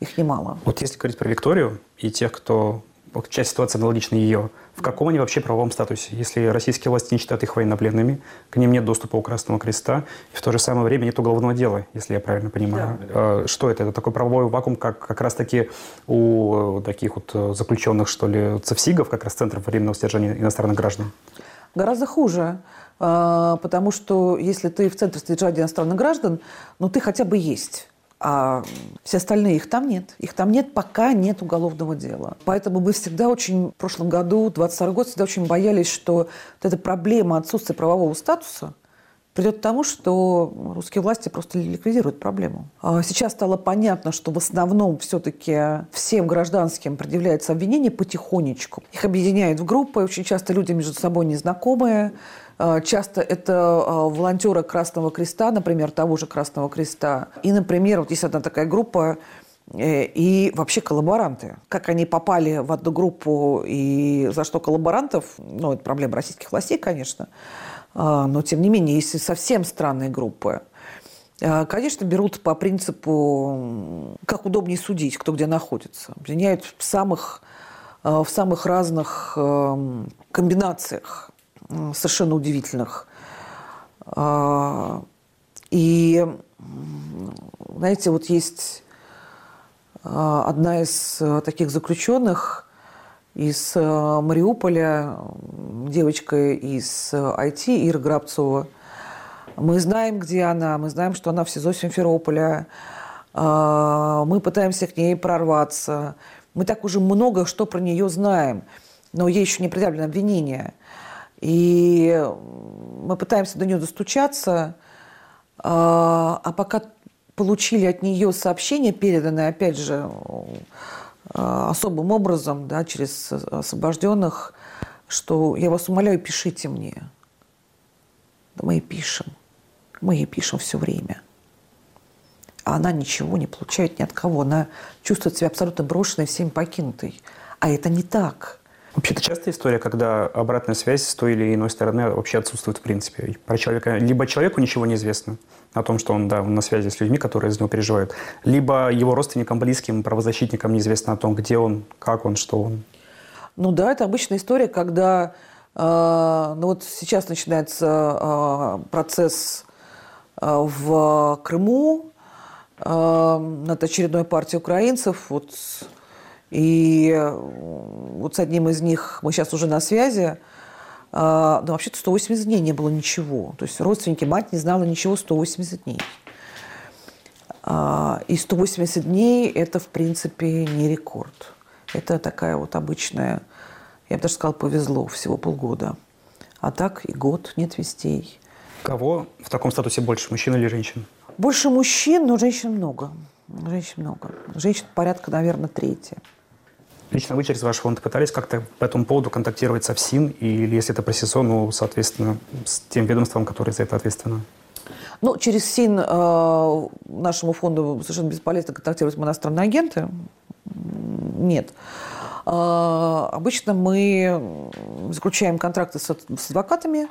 их немало.
Вот если говорить про Викторию и тех, кто вот часть ситуации аналогична ее. В каком они вообще правовом статусе? Если российские власти не считают их военнопленными, к ним нет доступа у Красного Креста, и в то же самое время нет уголовного дела, если я правильно понимаю. Да. А, что это? Это такой правовой вакуум, как как раз-таки у таких вот заключенных, что ли, цевсигов, как раз Центров временного содержания иностранных граждан?
Гораздо хуже. А, потому что если ты в Центре содержания иностранных граждан, ну ты хотя бы есть а все остальные их там нет. Их там нет, пока нет уголовного дела. Поэтому мы всегда очень, в прошлом году, 22 год, всегда очень боялись, что вот эта проблема отсутствия правового статуса придет к тому, что русские власти просто ликвидируют проблему. А сейчас стало понятно, что в основном все-таки всем гражданским предъявляется обвинение потихонечку. Их объединяют в группы, очень часто люди между собой незнакомые, Часто это волонтеры Красного Креста, например, того же Красного Креста. И, например, вот есть одна такая группа, и вообще коллаборанты. Как они попали в одну группу и за что коллаборантов, ну, это проблема российских властей, конечно, но, тем не менее, есть совсем странные группы. Конечно, берут по принципу, как удобнее судить, кто где находится. Обвиняют в самых, в самых разных эм, комбинациях, совершенно удивительных. А, и, знаете, вот есть одна из таких заключенных из Мариуполя, девочка из IT, Ира Грабцова – мы знаем, где она, мы знаем, что она в СИЗО Симферополя. А, мы пытаемся к ней прорваться. Мы так уже много что про нее знаем, но ей еще не предъявлено обвинение. И мы пытаемся до нее достучаться, а, а пока получили от нее сообщение, переданное, опять же, а, особым образом, да, через освобожденных, что я вас умоляю, пишите мне. Да мы и пишем. Мы ей пишем все время. А она ничего не получает ни от кого. Она чувствует себя абсолютно брошенной, всеми покинутой. А это не так.
Вообще-то частая история, когда обратная связь с той или иной стороны вообще отсутствует в принципе. Про человека, либо человеку ничего не известно о том, что он, да, он на связи с людьми, которые из него переживают, либо его родственникам, близким, правозащитникам неизвестно о том, где он, как он, что он.
Ну да, это обычная история, когда э, ну вот сейчас начинается э, процесс Э, в Крыму э, над очередной партией украинцев. Вот, и э, вот с одним из них мы сейчас уже на связи. Но вообще-то 180 дней не было ничего. То есть родственники, мать не знала ничего 180 дней. И 180 дней – это, в принципе, не рекорд. Это такая вот обычная, я бы даже сказала, повезло, всего полгода. А так и год нет вестей.
Кого в таком статусе больше, мужчин или женщин?
Больше мужчин, но женщин много. Женщин много. Женщин порядка, наверное, третья.
Лично вы через ваш фонд пытались как-то по этому поводу контактировать со ФСИН? Или если это про СИСО, ну, соответственно, с тем ведомством, которое за это ответственно?
Ну, через СИН э, нашему фонду совершенно бесполезно контактировать иностранные агенты. Нет. Э, обычно мы заключаем контракты с, с адвокатами,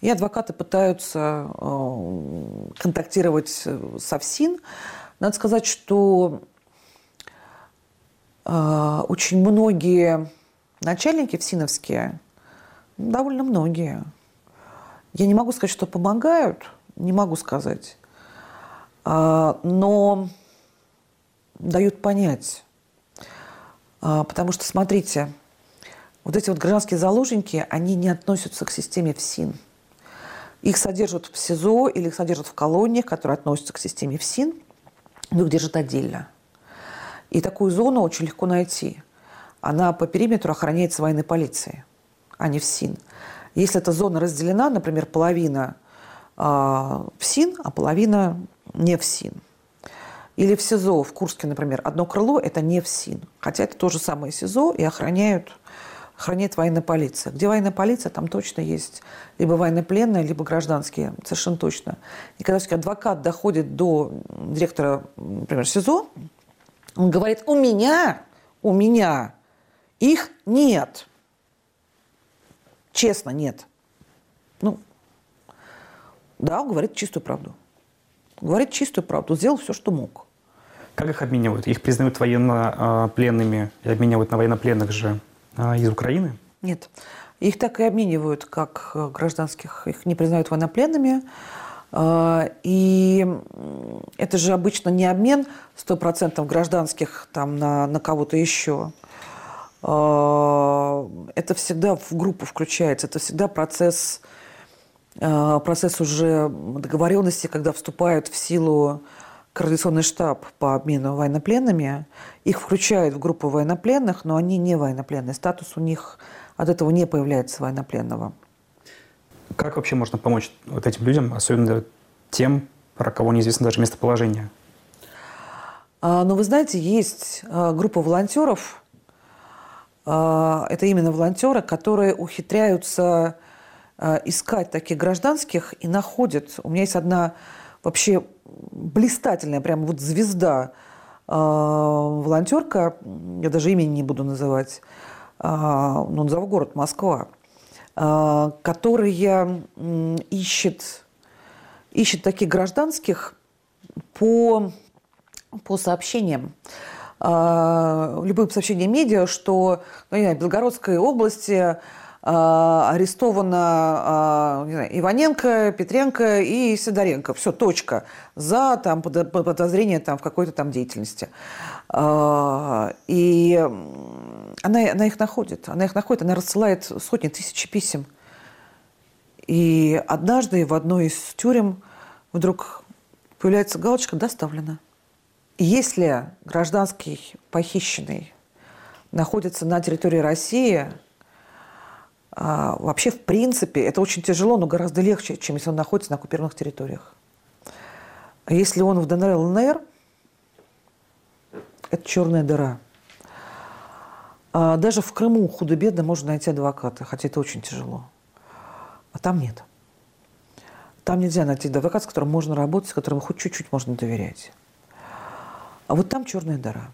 и адвокаты пытаются э, контактировать со ФСИН. Надо сказать, что э, очень многие начальники ФСИНовские, довольно многие, я не могу сказать, что помогают, не могу сказать, э, но дают понять. Потому что, смотрите, вот эти вот гражданские заложники, они не относятся к системе ФСИН – их содержат в СИЗО или их содержат в колониях, которые относятся к системе ФСИН, но их держат отдельно. И такую зону очень легко найти. Она по периметру охраняется военной полицией, а не ФСИН. Если эта зона разделена, например, половина э, в СИН, а половина не в СИН. Или в СИЗО, в Курске, например, одно крыло – это не в СИН. Хотя это то же самое СИЗО и охраняют охраняет военная полиция. Где военная полиция, там точно есть либо военнопленные, либо гражданские, совершенно точно. И когда адвокат доходит до директора, например, СИЗО, он говорит, у меня, у меня их нет. Честно, нет. Ну, да, он говорит чистую правду. Говорит чистую правду, сделал все, что мог.
Как их обменивают? Их признают военнопленными и обменивают на военнопленных же а, из Украины?
Нет. Их так и обменивают, как э, гражданских. Их не признают военнопленными. А, и это же обычно не обмен 100% гражданских там, на, на кого-то еще. А, это всегда в группу включается. Это всегда процесс, процесс уже договоренности, когда вступают в силу координационный штаб по обмену военнопленными. Их включают в группу военнопленных, но они не военнопленные. Статус у них от этого не появляется военнопленного.
Как вообще можно помочь вот этим людям, особенно тем, про кого неизвестно даже местоположение?
А, ну, вы знаете, есть а, группа волонтеров. А, это именно волонтеры, которые ухитряются искать таких гражданских и находят. У меня есть одна вообще блистательная, прям вот звезда, волонтерка, я даже имени не буду называть, э, ну, назову город Москва, которая э, ищет, ищет таких гражданских по, по сообщениям. Э, любым сообщениям медиа, что ну, не знаю, в Белгородской области а, арестовано а, не знаю, Иваненко, Петренко и Сидоренко. Все, точка. За там, подозрение там, в какой-то там деятельности. И она, она их находит. Она их находит, она рассылает сотни тысяч писем. И однажды в одной из тюрем вдруг появляется галочка «Доставлено». Если гражданский похищенный находится на территории России – а, вообще, в принципе, это очень тяжело, но гораздо легче, чем если он находится на оккупированных территориях. А если он в ДНР, ЛНР, это черная дыра. А даже в Крыму худо-бедно можно найти адвоката, хотя это очень тяжело. А там нет. Там нельзя найти адвоката, с которым можно работать, с которым хоть чуть-чуть можно доверять. А вот там черная дыра.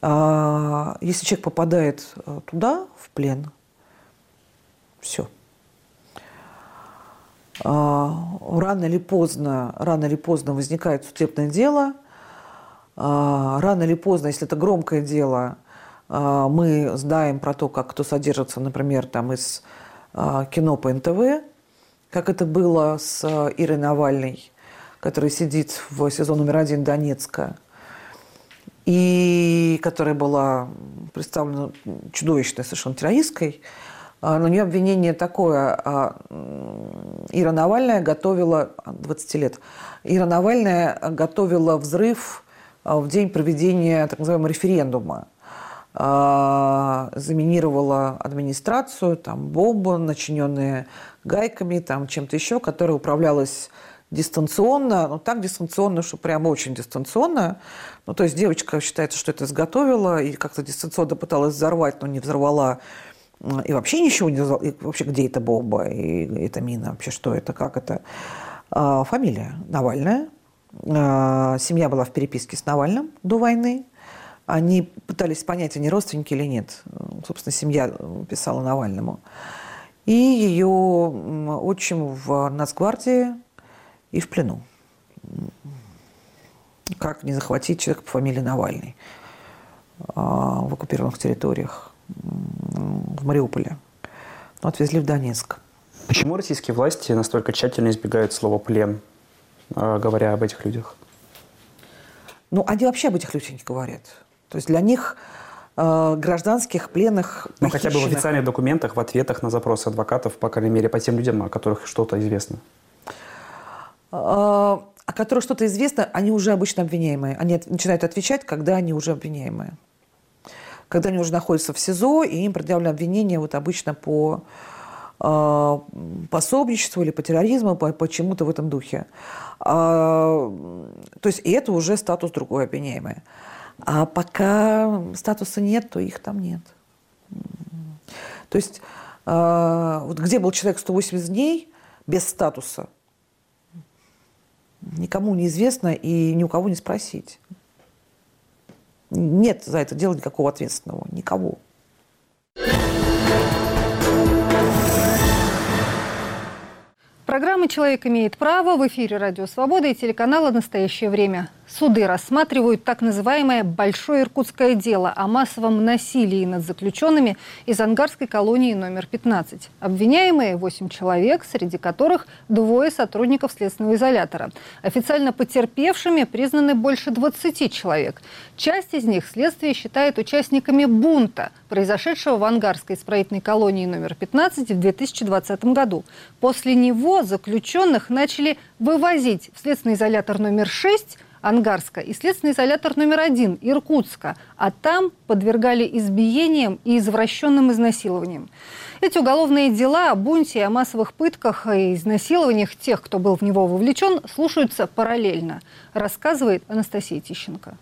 А если человек попадает э, туда, в плен, все. А, рано или поздно, рано или поздно возникает судебное дело. Рано или поздно, если это громкое дело, мы знаем про то, как кто содержится, например, там из кино по НТВ, как это было с Ирой Навальной, которая сидит в сезон номер один Донецка, и которая была представлена чудовищной совершенно террористкой – а, на нее обвинение такое. А, Ира Навальная готовила, 20 лет, Ира Навальная готовила взрыв а, в день проведения так называемого референдума. Заминировала администрацию, там бомбы, начиненные гайками, там чем-то еще, которая управлялась дистанционно, ну так дистанционно, что прямо очень дистанционно. Ну то есть девочка считается, что это изготовила и как-то дистанционно пыталась взорвать, но не взорвала и вообще ничего не знал, и вообще где эта бомба, и эта мина, вообще что это, как это. А, фамилия Навальная. А, семья была в переписке с Навальным до войны. Они пытались понять, они родственники или нет. Собственно, семья писала Навальному. И ее отчим в Нацгвардии и в плену. Как не захватить человека по фамилии Навальный а, в оккупированных территориях в Мариуполе, но отвезли в Донецк.
Почему российские власти настолько тщательно избегают слова «плен», а, говоря об этих людях?
Ну, они вообще об этих людях не говорят. То есть для них э, гражданских пленных
Ну, хотя бы в официальных документах, в ответах на запросы адвокатов, по крайней мере, по тем людям, о которых что-то известно.
Э, о которых что-то известно, они уже обычно обвиняемые. Они начинают отвечать, когда они уже обвиняемые когда они уже находятся в СИЗО, и им предъявлено обвинение вот обычно по э, пособничеству или по терроризму, по, по чему-то в этом духе. А, то есть и это уже статус другой обвиняемый. А пока статуса нет, то их там нет. То есть э, вот где был человек 180 дней без статуса, никому неизвестно и ни у кого не спросить. Нет за это дела никакого ответственного, никого.
Программа «Человек имеет право» в эфире «Радио Свобода» и телеканала «Настоящее время». Суды рассматривают так называемое «большое иркутское дело» о массовом насилии над заключенными из ангарской колонии номер 15. Обвиняемые 8 человек, среди которых двое сотрудников следственного изолятора. Официально потерпевшими признаны больше 20 человек. Часть из них следствие считает участниками бунта, произошедшего в ангарской исправительной колонии номер 15 в 2020 году. После него заключенных начали вывозить в следственный изолятор номер 6 Ангарска и следственный изолятор номер один Иркутска, а там подвергали избиениям и извращенным изнасилованиям. Эти уголовные дела о бунте, о массовых пытках и изнасилованиях тех, кто был в него вовлечен, слушаются параллельно, рассказывает Анастасия Тищенко.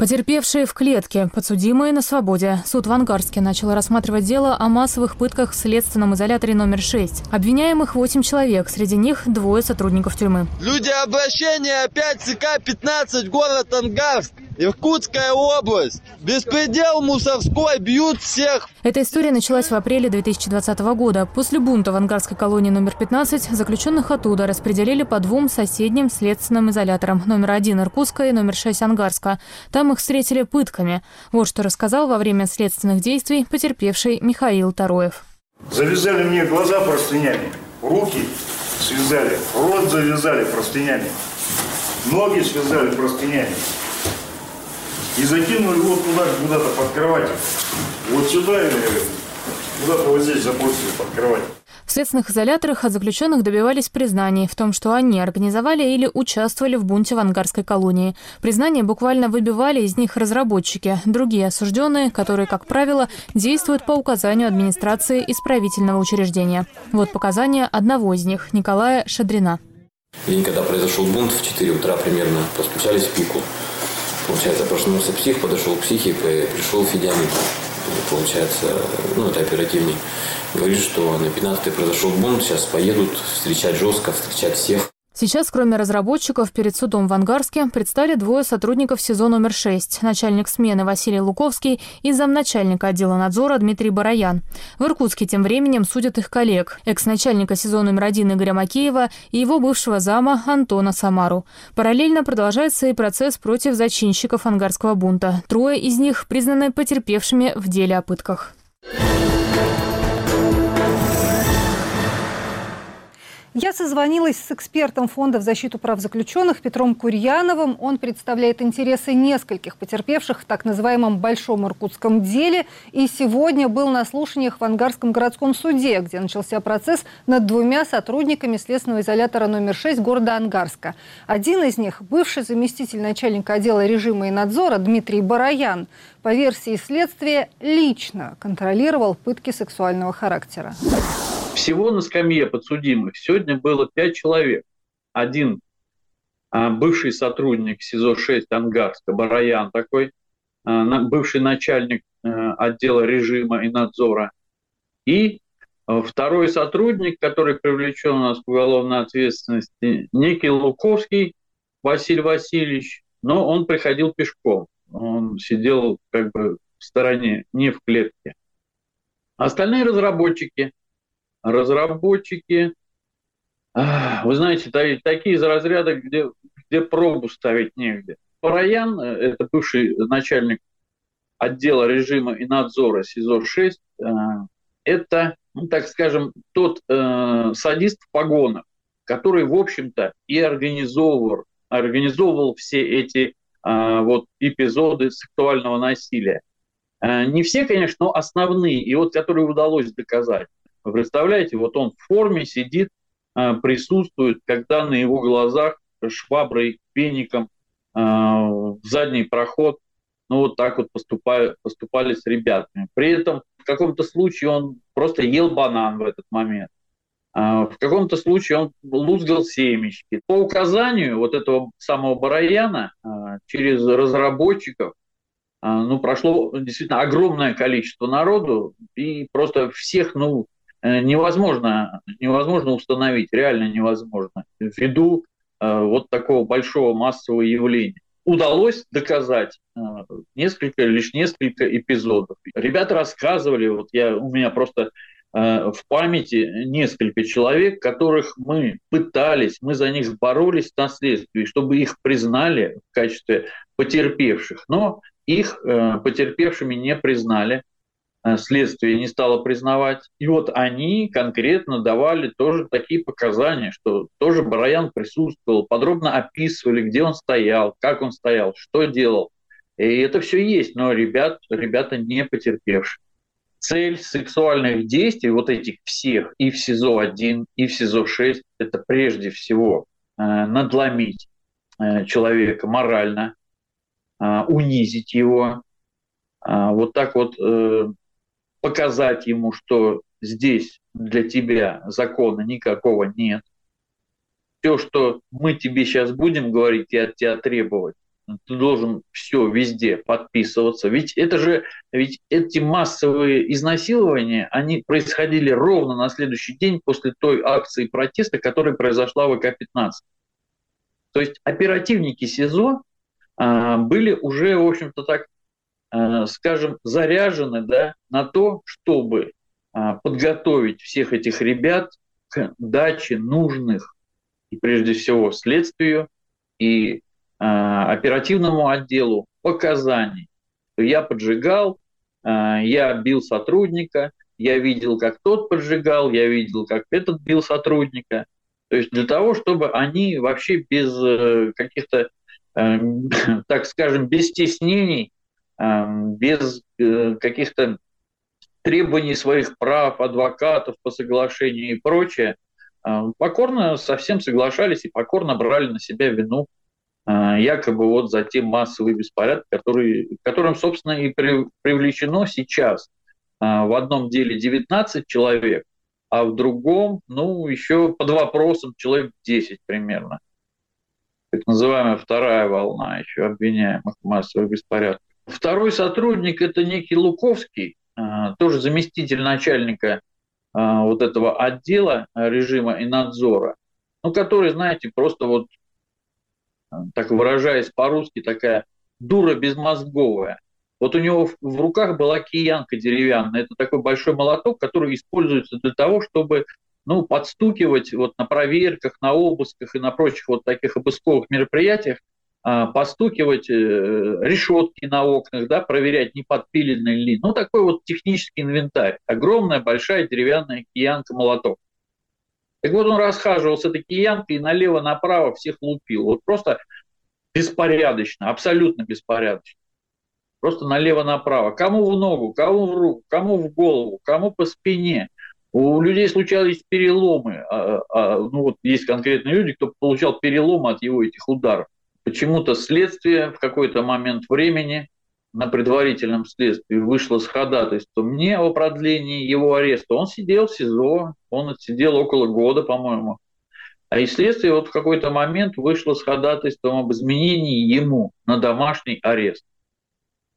Потерпевшие в клетке, подсудимые на свободе. Суд в Ангарске начал рассматривать дело о массовых пытках в следственном изоляторе номер 6. Обвиняемых 8 человек, среди них двое сотрудников тюрьмы.
Люди обращения опять ЦК-15, город Ангарск. Иркутская область. Беспредел мусорской, бьют всех.
Эта история началась в апреле 2020 года. После бунта в ангарской колонии номер 15 заключенных оттуда распределили по двум соседним следственным изоляторам. Номер один Иркутска и номер 6 Ангарска. Там их встретили пытками. Вот что рассказал во время следственных действий потерпевший Михаил Тароев.
Завязали мне глаза простынями, руки связали, рот завязали простынями, ноги связали простынями и закинули вот туда, куда-то под кровать. Вот сюда или куда-то вот здесь забросили под кровать.
В следственных изоляторах от заключенных добивались признаний в том, что они организовали или участвовали в бунте в ангарской колонии. Признания буквально выбивали из них разработчики, другие осужденные, которые, как правило, действуют по указанию администрации исправительного учреждения. Вот показания одного из них, Николая Шадрина.
День, когда произошел бунт, в 4 утра примерно, постучались в пику. Получается, проснулся псих, подошел к психике, пришел Федянин, получается, ну, это оперативник. Говорит, что на 15 произошел бунт, сейчас поедут встречать жестко, встречать всех.
Сейчас, кроме разработчиков, перед судом в Ангарске предстали двое сотрудников СИЗО номер 6, начальник смены Василий Луковский и замначальника отдела надзора Дмитрий Бараян. В Иркутске тем временем судят их коллег, экс-начальника СИЗО номер 1 Игоря Макеева и его бывшего зама Антона Самару. Параллельно продолжается и процесс против зачинщиков ангарского бунта. Трое из них признаны потерпевшими в деле о пытках.
Я созвонилась с экспертом Фонда в защиту прав заключенных Петром Курьяновым. Он представляет интересы нескольких потерпевших в так называемом Большом Иркутском деле. И сегодня был на слушаниях в Ангарском городском суде, где начался процесс над двумя сотрудниками следственного изолятора номер 6 города Ангарска. Один из них – бывший заместитель начальника отдела режима и надзора Дмитрий Бараян. По версии следствия, лично контролировал пытки сексуального характера.
Всего на скамье подсудимых сегодня было пять человек. Один а, бывший сотрудник СИЗО-6 Ангарска, Бараян такой, а, бывший начальник а, отдела режима и надзора, и а, второй сотрудник, который привлечен у нас к уголовной ответственности, некий Луковский Василий Васильевич, но он приходил пешком. Он сидел как бы в стороне, не в клетке. Остальные разработчики – разработчики, вы знаете, такие из разряда, где, где пробу ставить негде. Параян, э, это бывший начальник отдела режима и надзора СИЗО-6, э, это, ну, так скажем, тот э, садист в погонах, который, в общем-то, и организовывал, организовывал все эти э, вот эпизоды сексуального насилия. Э, не все, конечно, но основные, и вот которые удалось доказать. Вы представляете, вот он в форме сидит, а, присутствует, когда на его глазах шваброй, пеником а, в задний проход, ну вот так вот поступали, поступали с ребятами. При этом в каком-то случае он просто ел банан в этот момент. А, в каком-то случае он лузгал семечки. По указанию вот этого самого Бараяна через разработчиков ну, прошло действительно огромное количество народу, и просто всех, ну, невозможно, невозможно установить, реально невозможно, ввиду э, вот такого большого массового явления. Удалось доказать э, несколько, лишь несколько эпизодов. Ребята рассказывали, вот я, у меня просто в памяти несколько человек, которых мы пытались, мы за них боролись на следствии, чтобы их признали в качестве потерпевших, но их потерпевшими не признали. Э, следствие не стало признавать. И вот они конкретно давали тоже такие показания, что тоже Бараян присутствовал, подробно описывали, где он стоял, как он стоял, что делал. И это все есть, но ребят, ребята не потерпевшие. Цель сексуальных действий, вот этих всех, и в СИЗО-1, и в СИЗО-6, это прежде всего э, надломить э, человека морально, унизить его, вот так вот показать ему, что здесь для тебя закона никакого нет. Все, что мы тебе сейчас будем говорить и от тебя требовать, ты должен все везде подписываться. Ведь это же, ведь эти массовые изнасилования, они происходили ровно на следующий день после той акции протеста, которая произошла в ВК-15. То есть оперативники СИЗО а, были уже, в общем-то, так, скажем, заряжены да, на то, чтобы а, подготовить всех этих ребят к даче нужных и прежде всего следствию и а, оперативному отделу показаний. Я поджигал, я бил сотрудника, я видел, как тот поджигал, я видел, как этот бил сотрудника. То есть для того, чтобы они вообще без э, каких-то, э, так скажем, без стеснений, э, без каких-то требований своих прав, адвокатов по соглашению и прочее, покорно совсем соглашались и покорно брали на себя вину а, якобы вот за те массовые беспорядки, которые, которым, собственно, и привлечено сейчас. А, в одном деле 19 человек, а в другом, ну, еще под вопросом человек 10 примерно. Так называемая вторая волна еще обвиняемых в массовых беспорядках. Второй сотрудник – это некий Луковский, а, тоже заместитель начальника вот этого отдела режима и надзора, ну, который, знаете, просто вот так выражаясь по-русски, такая дура безмозговая. Вот у него в руках была киянка деревянная. Это такой большой молоток, который используется для того, чтобы ну, подстукивать вот на проверках, на обысках и на прочих вот таких обысковых мероприятиях, а, постукивать э, решетки на окнах, да, проверять, не подпилены ли. Ну, такой вот технический инвентарь. Огромная, большая деревянная киянка-молоток. Так вот он расхаживал с этой киянкой и налево-направо всех лупил. Вот просто беспорядочно, абсолютно беспорядочно. Просто налево-направо. Кому в ногу, кому в руку, кому в голову, кому по спине. У людей случались переломы. А, а, ну вот есть конкретные люди, кто получал переломы от его этих ударов. Почему-то следствие в какой-то момент времени на предварительном следствии вышло с ходатайством не о продлении его ареста. Он сидел в СИЗО, он отсидел около года, по-моему. А и следствие вот в какой-то момент вышло с ходатайством об изменении ему на домашний арест.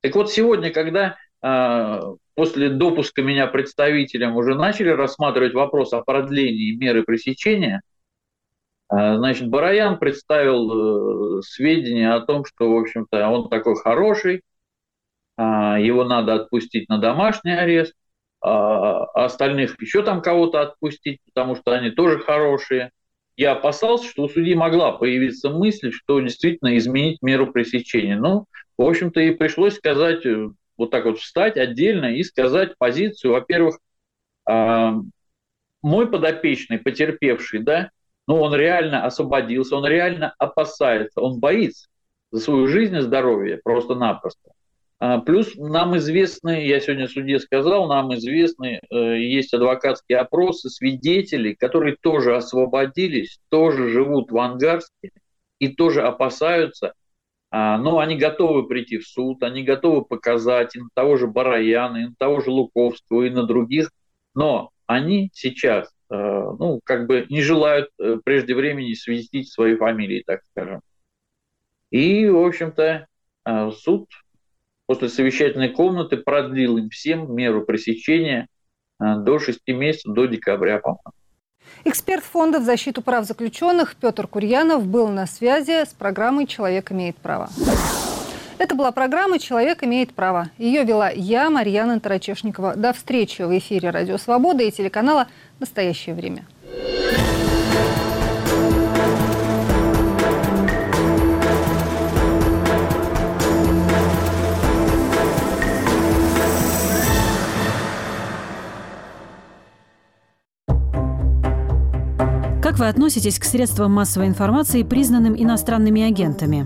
Так вот сегодня, когда э, после допуска меня представителям уже начали рассматривать вопрос о продлении меры пресечения, значит, Бараян представил э, сведения о том, что, в общем-то, он такой хороший, а, его надо отпустить на домашний арест, а, а остальных еще там кого-то отпустить, потому что они тоже хорошие. Я опасался, что у судьи могла появиться мысль, что действительно изменить меру пресечения. Ну, в общем-то, и пришлось сказать, э, вот так вот встать отдельно и сказать позицию. Во-первых, а, мой подопечный, потерпевший, да, ну, он реально освободился, он реально опасается, он боится за свою жизнь и здоровье просто-напросто. А, плюс нам известны, я сегодня суде сказал, нам известны, э, есть адвокатские опросы свидетелей, которые тоже освободились, тоже живут в Ангарске и тоже опасаются, а, но они готовы прийти в суд, они готовы показать и на того же Бараяна, и на того же Луковского, и на других, но они сейчас, ну, как бы не желают э, прежде времени светить свои фамилии, так скажем. И, в общем-то, суд после совещательной комнаты продлил им всем меру пресечения э, до 6 месяцев, до декабря, по-моему.
Эксперт фонда в защиту прав заключенных Петр Курьянов был на связи с программой «Человек имеет право». Это была программа «Человек имеет право». Ее вела я, Марьяна Тарачешникова. До встречи в эфире «Радио Свобода» и телеканала «Настоящее время».
Как вы относитесь к средствам массовой информации, признанным иностранными агентами?